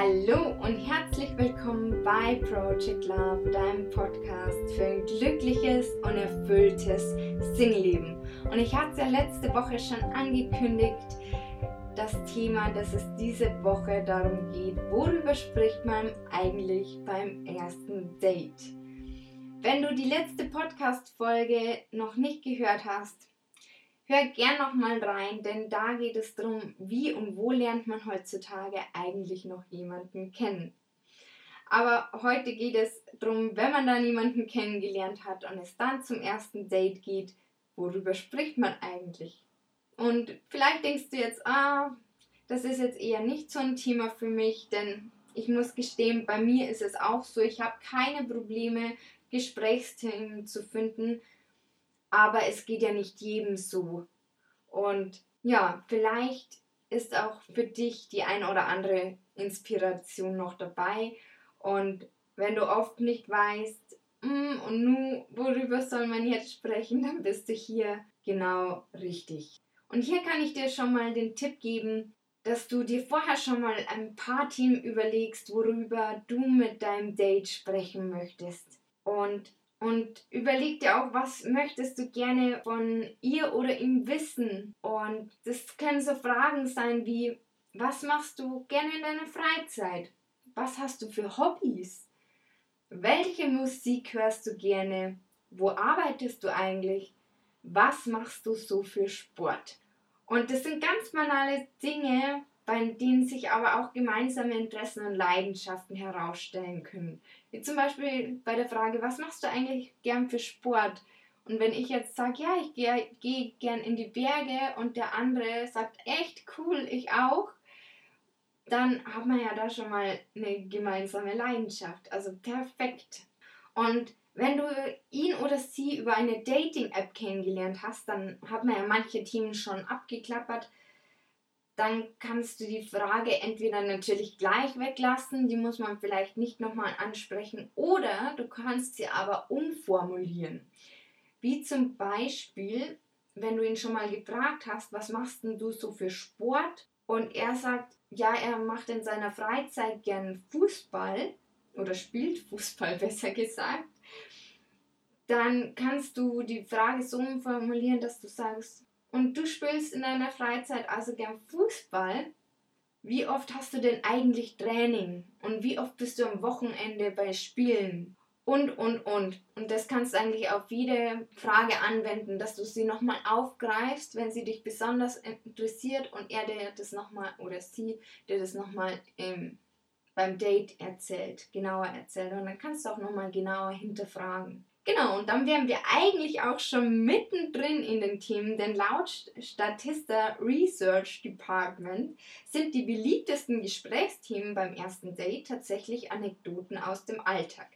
Hallo und herzlich willkommen bei Project Love, deinem Podcast für ein glückliches und erfülltes Singleben. Und ich hatte es ja letzte Woche schon angekündigt, das Thema, dass es diese Woche darum geht, worüber spricht man eigentlich beim ersten Date. Wenn du die letzte Podcast-Folge noch nicht gehört hast, Hör gern noch mal rein, denn da geht es darum, wie und wo lernt man heutzutage eigentlich noch jemanden kennen. Aber heute geht es darum, wenn man dann jemanden kennengelernt hat und es dann zum ersten Date geht, worüber spricht man eigentlich? Und vielleicht denkst du jetzt, ah, das ist jetzt eher nicht so ein Thema für mich, denn ich muss gestehen, bei mir ist es auch so, ich habe keine Probleme, Gesprächsthemen zu finden, aber es geht ja nicht jedem so. Und ja, vielleicht ist auch für dich die ein oder andere Inspiration noch dabei. Und wenn du oft nicht weißt, mm, und nun, worüber soll man jetzt sprechen, dann bist du hier genau richtig. Und hier kann ich dir schon mal den Tipp geben, dass du dir vorher schon mal ein paar Themen überlegst, worüber du mit deinem Date sprechen möchtest. Und und überleg dir auch, was möchtest du gerne von ihr oder ihm wissen. Und das können so Fragen sein wie, was machst du gerne in deiner Freizeit? Was hast du für Hobbys? Welche Musik hörst du gerne? Wo arbeitest du eigentlich? Was machst du so für Sport? Und das sind ganz banale Dinge, bei denen sich aber auch gemeinsame Interessen und Leidenschaften herausstellen können. Wie zum Beispiel bei der Frage, was machst du eigentlich gern für Sport? Und wenn ich jetzt sage, ja, ich gehe geh gern in die Berge und der andere sagt, echt cool, ich auch, dann hat man ja da schon mal eine gemeinsame Leidenschaft. Also perfekt. Und wenn du ihn oder sie über eine Dating-App kennengelernt hast, dann hat man ja manche Themen schon abgeklappert dann kannst du die Frage entweder natürlich gleich weglassen, die muss man vielleicht nicht nochmal ansprechen, oder du kannst sie aber umformulieren. Wie zum Beispiel, wenn du ihn schon mal gefragt hast, was machst denn du so für Sport? Und er sagt, ja, er macht in seiner Freizeit gern Fußball oder spielt Fußball besser gesagt. Dann kannst du die Frage so umformulieren, dass du sagst, und du spielst in deiner Freizeit also gern Fußball, wie oft hast du denn eigentlich Training? Und wie oft bist du am Wochenende bei Spielen? Und, und, und. Und das kannst du eigentlich auf jede Frage anwenden, dass du sie nochmal aufgreifst, wenn sie dich besonders interessiert und er dir das nochmal oder sie dir das nochmal beim Date erzählt, genauer erzählt. Und dann kannst du auch nochmal genauer hinterfragen. Genau, und dann wären wir eigentlich auch schon mittendrin in den Themen, denn laut Statista Research Department sind die beliebtesten Gesprächsthemen beim ersten Date tatsächlich Anekdoten aus dem Alltag.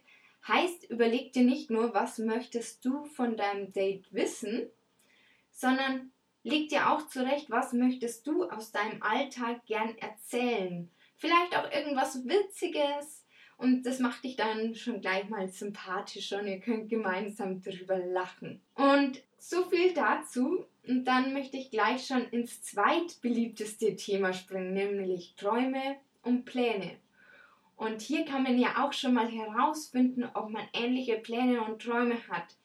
Heißt, überleg dir nicht nur, was möchtest du von deinem Date wissen, sondern leg dir auch zurecht, was möchtest du aus deinem Alltag gern erzählen. Vielleicht auch irgendwas Witziges, und das macht dich dann schon gleich mal sympathischer und ihr könnt gemeinsam drüber lachen. Und so viel dazu. Und dann möchte ich gleich schon ins zweitbeliebteste Thema springen, nämlich Träume und Pläne. Und hier kann man ja auch schon mal herausfinden, ob man ähnliche Pläne und Träume hat.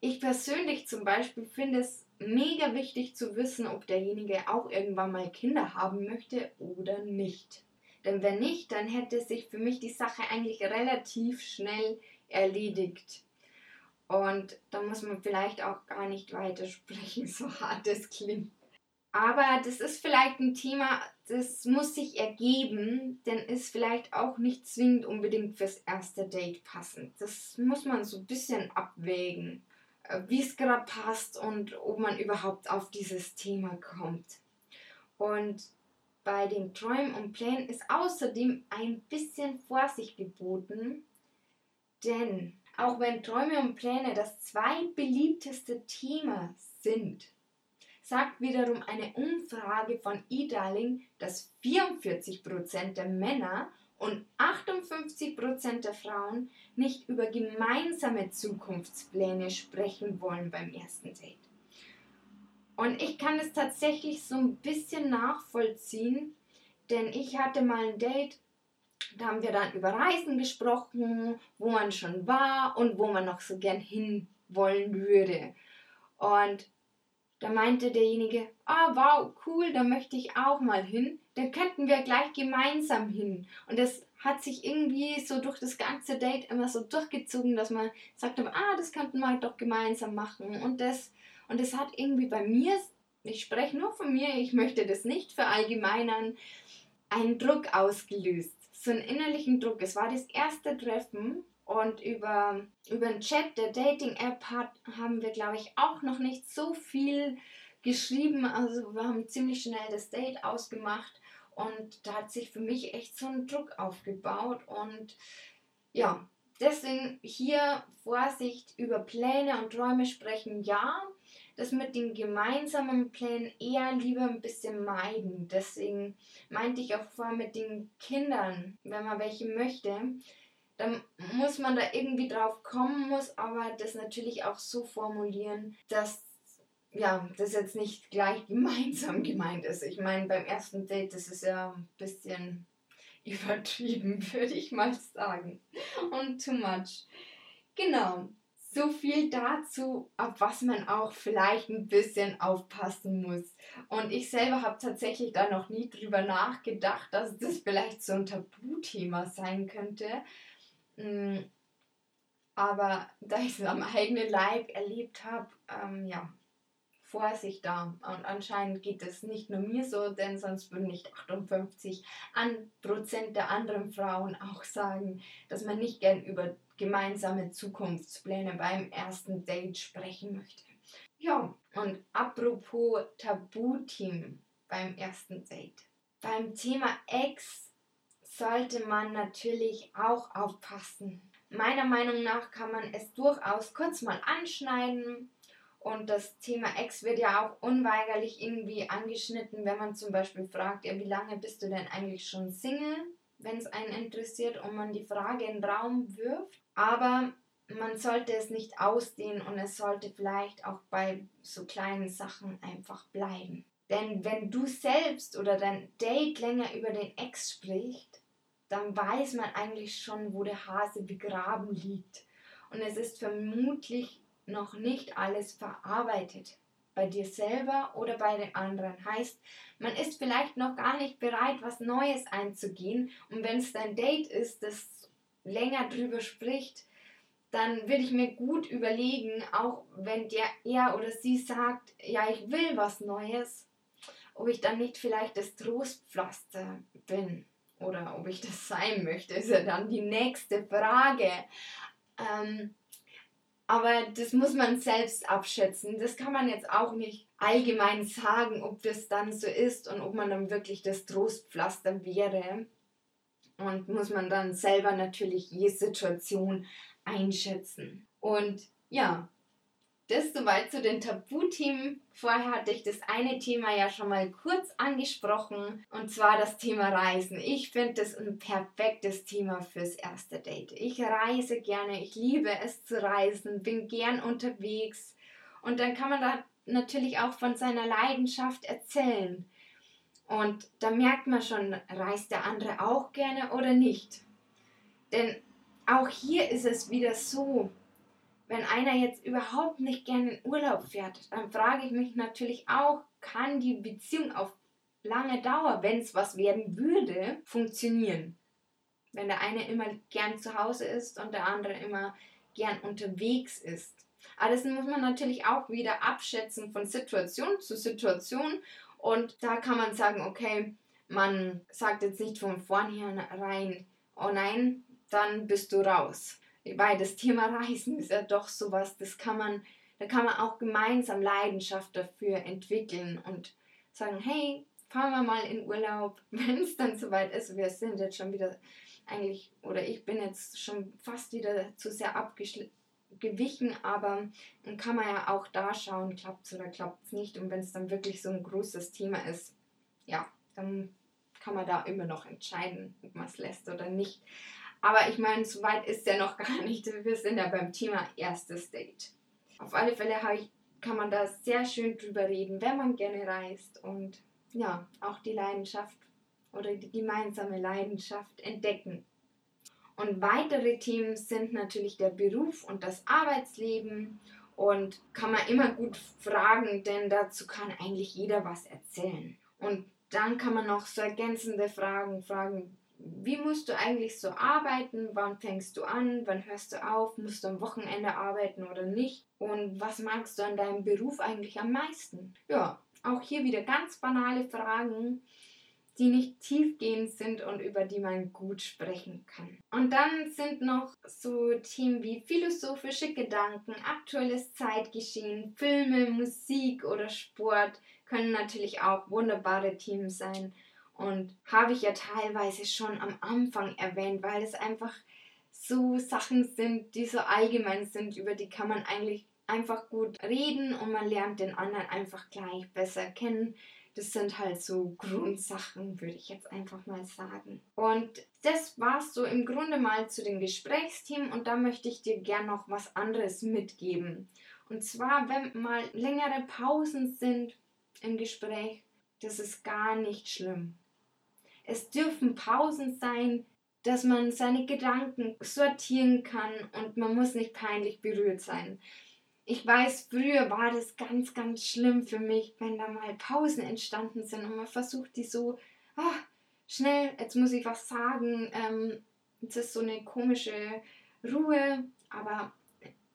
Ich persönlich zum Beispiel finde es mega wichtig zu wissen, ob derjenige auch irgendwann mal Kinder haben möchte oder nicht. Denn wenn nicht, dann hätte sich für mich die Sache eigentlich relativ schnell erledigt. Und da muss man vielleicht auch gar nicht weitersprechen, so hart es klingt. Aber das ist vielleicht ein Thema, das muss sich ergeben, denn ist vielleicht auch nicht zwingend unbedingt fürs erste Date passend. Das muss man so ein bisschen abwägen, äh, wie es gerade passt und ob man überhaupt auf dieses Thema kommt. Und bei den Träumen und Plänen ist außerdem ein bisschen Vorsicht geboten, denn auch wenn Träume und Pläne das zweitbeliebteste Thema sind, sagt wiederum eine Umfrage von eDarling, dass 44% der Männer und 58% der Frauen nicht über gemeinsame Zukunftspläne sprechen wollen beim ersten Date. Und ich kann es tatsächlich so ein bisschen nachvollziehen, denn ich hatte mal ein Date da haben wir dann über Reisen gesprochen, wo man schon war und wo man noch so gern hin wollen würde. Und da meinte derjenige, ah oh, wow, cool, da möchte ich auch mal hin. Da könnten wir gleich gemeinsam hin. Und das hat sich irgendwie so durch das ganze Date immer so durchgezogen, dass man sagt, ah, das könnten wir doch gemeinsam machen. Und das, und das hat irgendwie bei mir, ich spreche nur von mir, ich möchte das nicht verallgemeinern, einen Druck ausgelöst. So einen innerlichen Druck. Es war das erste Treffen und über, über den Chat der Dating-App haben wir, glaube ich, auch noch nicht so viel geschrieben. Also wir haben ziemlich schnell das Date ausgemacht und da hat sich für mich echt so ein Druck aufgebaut. Und ja, deswegen hier Vorsicht über Pläne und Träume sprechen, ja. Das mit den gemeinsamen Plänen eher lieber ein bisschen meiden. Deswegen meinte ich auch vorher mit den Kindern, wenn man welche möchte, dann muss man da irgendwie drauf kommen, muss aber das natürlich auch so formulieren, dass ja, das jetzt nicht gleich gemeinsam gemeint ist. Ich meine, beim ersten Date, das ist ja ein bisschen übertrieben, würde ich mal sagen. Und too much. Genau. So viel dazu, auf was man auch vielleicht ein bisschen aufpassen muss. Und ich selber habe tatsächlich da noch nie drüber nachgedacht, dass das vielleicht so ein Tabuthema sein könnte. Mm, aber da ich es am eigenen Leib erlebt habe, ähm, ja, Vorsicht da. Und anscheinend geht es nicht nur mir so, denn sonst würden nicht 58 an Prozent der anderen Frauen auch sagen, dass man nicht gern über gemeinsame Zukunftspläne beim ersten Date sprechen möchte. Ja, und apropos Tabuteam beim ersten Date. Beim Thema Ex sollte man natürlich auch aufpassen. Meiner Meinung nach kann man es durchaus kurz mal anschneiden. Und das Thema Ex wird ja auch unweigerlich irgendwie angeschnitten, wenn man zum Beispiel fragt, ja, wie lange bist du denn eigentlich schon Single, wenn es einen interessiert und man die Frage in den Raum wirft. Aber man sollte es nicht ausdehnen und es sollte vielleicht auch bei so kleinen Sachen einfach bleiben. Denn wenn du selbst oder dein Date länger über den Ex spricht, dann weiß man eigentlich schon, wo der Hase begraben liegt. Und es ist vermutlich noch nicht alles verarbeitet. Bei dir selber oder bei den anderen. Heißt, man ist vielleicht noch gar nicht bereit, was Neues einzugehen. Und wenn es dein Date ist, das länger drüber spricht, dann würde ich mir gut überlegen, auch wenn der er oder sie sagt, ja, ich will was Neues, ob ich dann nicht vielleicht das Trostpflaster bin oder ob ich das sein möchte, ist ja dann die nächste Frage. Ähm, aber das muss man selbst abschätzen. Das kann man jetzt auch nicht allgemein sagen, ob das dann so ist und ob man dann wirklich das Trostpflaster wäre. Und muss man dann selber natürlich je Situation einschätzen. Und ja, das soweit zu den Tabuthemen. Vorher hatte ich das eine Thema ja schon mal kurz angesprochen und zwar das Thema Reisen. Ich finde das ein perfektes Thema fürs erste Date. Ich reise gerne, ich liebe es zu reisen, bin gern unterwegs und dann kann man da natürlich auch von seiner Leidenschaft erzählen. Und da merkt man schon, reist der andere auch gerne oder nicht. Denn auch hier ist es wieder so, wenn einer jetzt überhaupt nicht gerne in Urlaub fährt, dann frage ich mich natürlich auch, kann die Beziehung auf lange Dauer, wenn es was werden würde, funktionieren? Wenn der eine immer gern zu Hause ist und der andere immer gern unterwegs ist. Aber das muss man natürlich auch wieder abschätzen von Situation zu Situation. Und da kann man sagen, okay, man sagt jetzt nicht von vornherein, oh nein, dann bist du raus weil das Thema Reisen ist ja doch sowas, das kann man, da kann man auch gemeinsam Leidenschaft dafür entwickeln und sagen, hey, fahren wir mal in Urlaub, wenn es dann soweit ist. Wir sind jetzt schon wieder eigentlich, oder ich bin jetzt schon fast wieder zu sehr abgewichen, aber dann kann man ja auch da schauen, klappt es oder klappt es nicht. Und wenn es dann wirklich so ein großes Thema ist, ja, dann kann man da immer noch entscheiden, ob man es lässt oder nicht. Aber ich meine, so weit ist ja noch gar nicht. Wir sind ja beim Thema erstes Date. Auf alle Fälle ich, kann man da sehr schön drüber reden, wenn man gerne reist. Und ja, auch die Leidenschaft oder die gemeinsame Leidenschaft entdecken. Und weitere Themen sind natürlich der Beruf und das Arbeitsleben und kann man immer gut fragen, denn dazu kann eigentlich jeder was erzählen. Und dann kann man noch so ergänzende Fragen fragen, wie musst du eigentlich so arbeiten? Wann fängst du an? Wann hörst du auf? Musst du am Wochenende arbeiten oder nicht? Und was magst du an deinem Beruf eigentlich am meisten? Ja, auch hier wieder ganz banale Fragen, die nicht tiefgehend sind und über die man gut sprechen kann. Und dann sind noch so Themen wie philosophische Gedanken, aktuelles Zeitgeschehen, Filme, Musik oder Sport können natürlich auch wunderbare Themen sein. Und habe ich ja teilweise schon am Anfang erwähnt, weil es einfach so Sachen sind, die so allgemein sind, über die kann man eigentlich einfach gut reden und man lernt den anderen einfach gleich besser kennen. Das sind halt so Grundsachen, würde ich jetzt einfach mal sagen. Und das war so im Grunde mal zu den Gesprächsthemen und da möchte ich dir gern noch was anderes mitgeben. Und zwar, wenn mal längere Pausen sind im Gespräch, das ist gar nicht schlimm. Es dürfen Pausen sein, dass man seine Gedanken sortieren kann und man muss nicht peinlich berührt sein. Ich weiß, früher war das ganz, ganz schlimm für mich, wenn da mal Pausen entstanden sind und man versucht, die so, ah, schnell, jetzt muss ich was sagen. Ähm, es ist so eine komische Ruhe, aber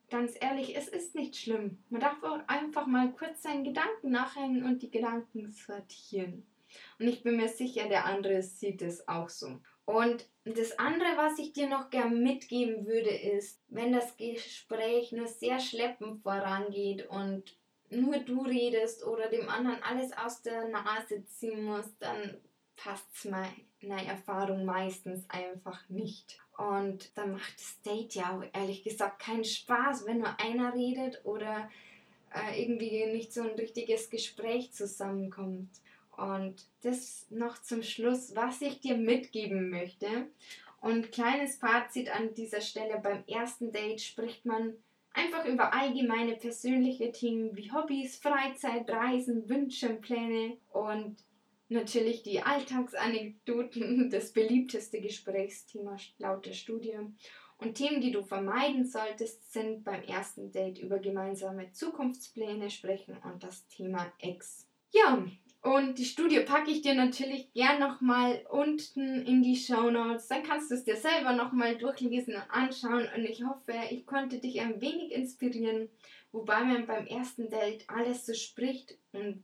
ganz ehrlich, es ist nicht schlimm. Man darf auch einfach mal kurz seinen Gedanken nachhängen und die Gedanken sortieren. Und ich bin mir sicher, der andere sieht es auch so. Und das andere, was ich dir noch gern mitgeben würde, ist, wenn das Gespräch nur sehr schleppend vorangeht und nur du redest oder dem anderen alles aus der Nase ziehen musst, dann passt es meiner Erfahrung meistens einfach nicht. Und dann macht das Date ja auch ehrlich gesagt keinen Spaß, wenn nur einer redet oder äh, irgendwie nicht so ein richtiges Gespräch zusammenkommt. Und das noch zum Schluss, was ich dir mitgeben möchte. Und kleines Fazit an dieser Stelle, beim ersten Date spricht man einfach über allgemeine persönliche Themen wie Hobbys, Freizeit, Reisen, Wünsche, Pläne und natürlich die Alltagsanekdoten, das beliebteste Gesprächsthema laut der Studie. Und Themen, die du vermeiden solltest, sind beim ersten Date über gemeinsame Zukunftspläne sprechen und das Thema Ex. Ja, und die Studie packe ich dir natürlich gern nochmal unten in die Show Notes. Dann kannst du es dir selber nochmal durchlesen und anschauen. Und ich hoffe, ich konnte dich ein wenig inspirieren, wobei man beim ersten Date alles so spricht und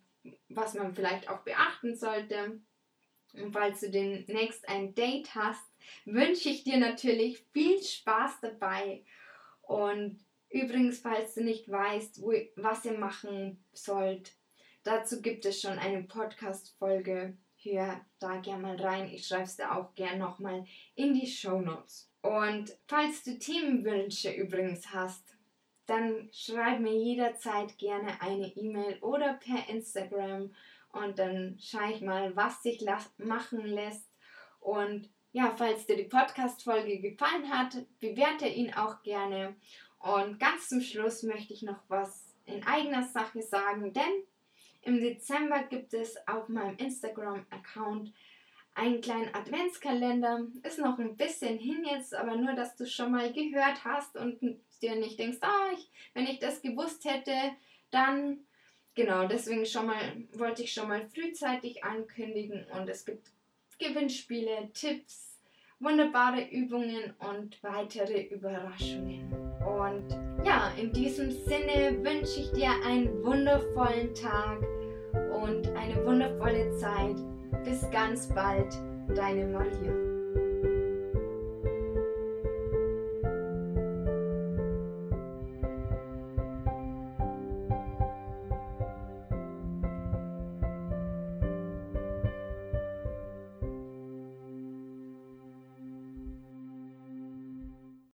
was man vielleicht auch beachten sollte. Und falls du demnächst ein Date hast, wünsche ich dir natürlich viel Spaß dabei. Und übrigens, falls du nicht weißt, wo, was ihr machen sollt, Dazu gibt es schon eine Podcast-Folge. Hör da gerne mal rein. Ich schreibe es dir auch gerne nochmal in die Show Notes. Und falls du Themenwünsche übrigens hast, dann schreib mir jederzeit gerne eine E-Mail oder per Instagram und dann schaue ich mal, was sich machen lässt. Und ja, falls dir die Podcast-Folge gefallen hat, bewerte ihn auch gerne. Und ganz zum Schluss möchte ich noch was in eigener Sache sagen, denn im Dezember gibt es auf meinem Instagram-Account einen kleinen Adventskalender. Ist noch ein bisschen hin jetzt, aber nur, dass du schon mal gehört hast und dir nicht denkst, ah, ich, wenn ich das gewusst hätte, dann genau, deswegen schon mal wollte ich schon mal frühzeitig ankündigen und es gibt Gewinnspiele, Tipps, wunderbare Übungen und weitere Überraschungen. Und ja, in diesem Sinne wünsche ich dir einen wundervollen Tag und eine wundervolle Zeit. Bis ganz bald, deine Maria.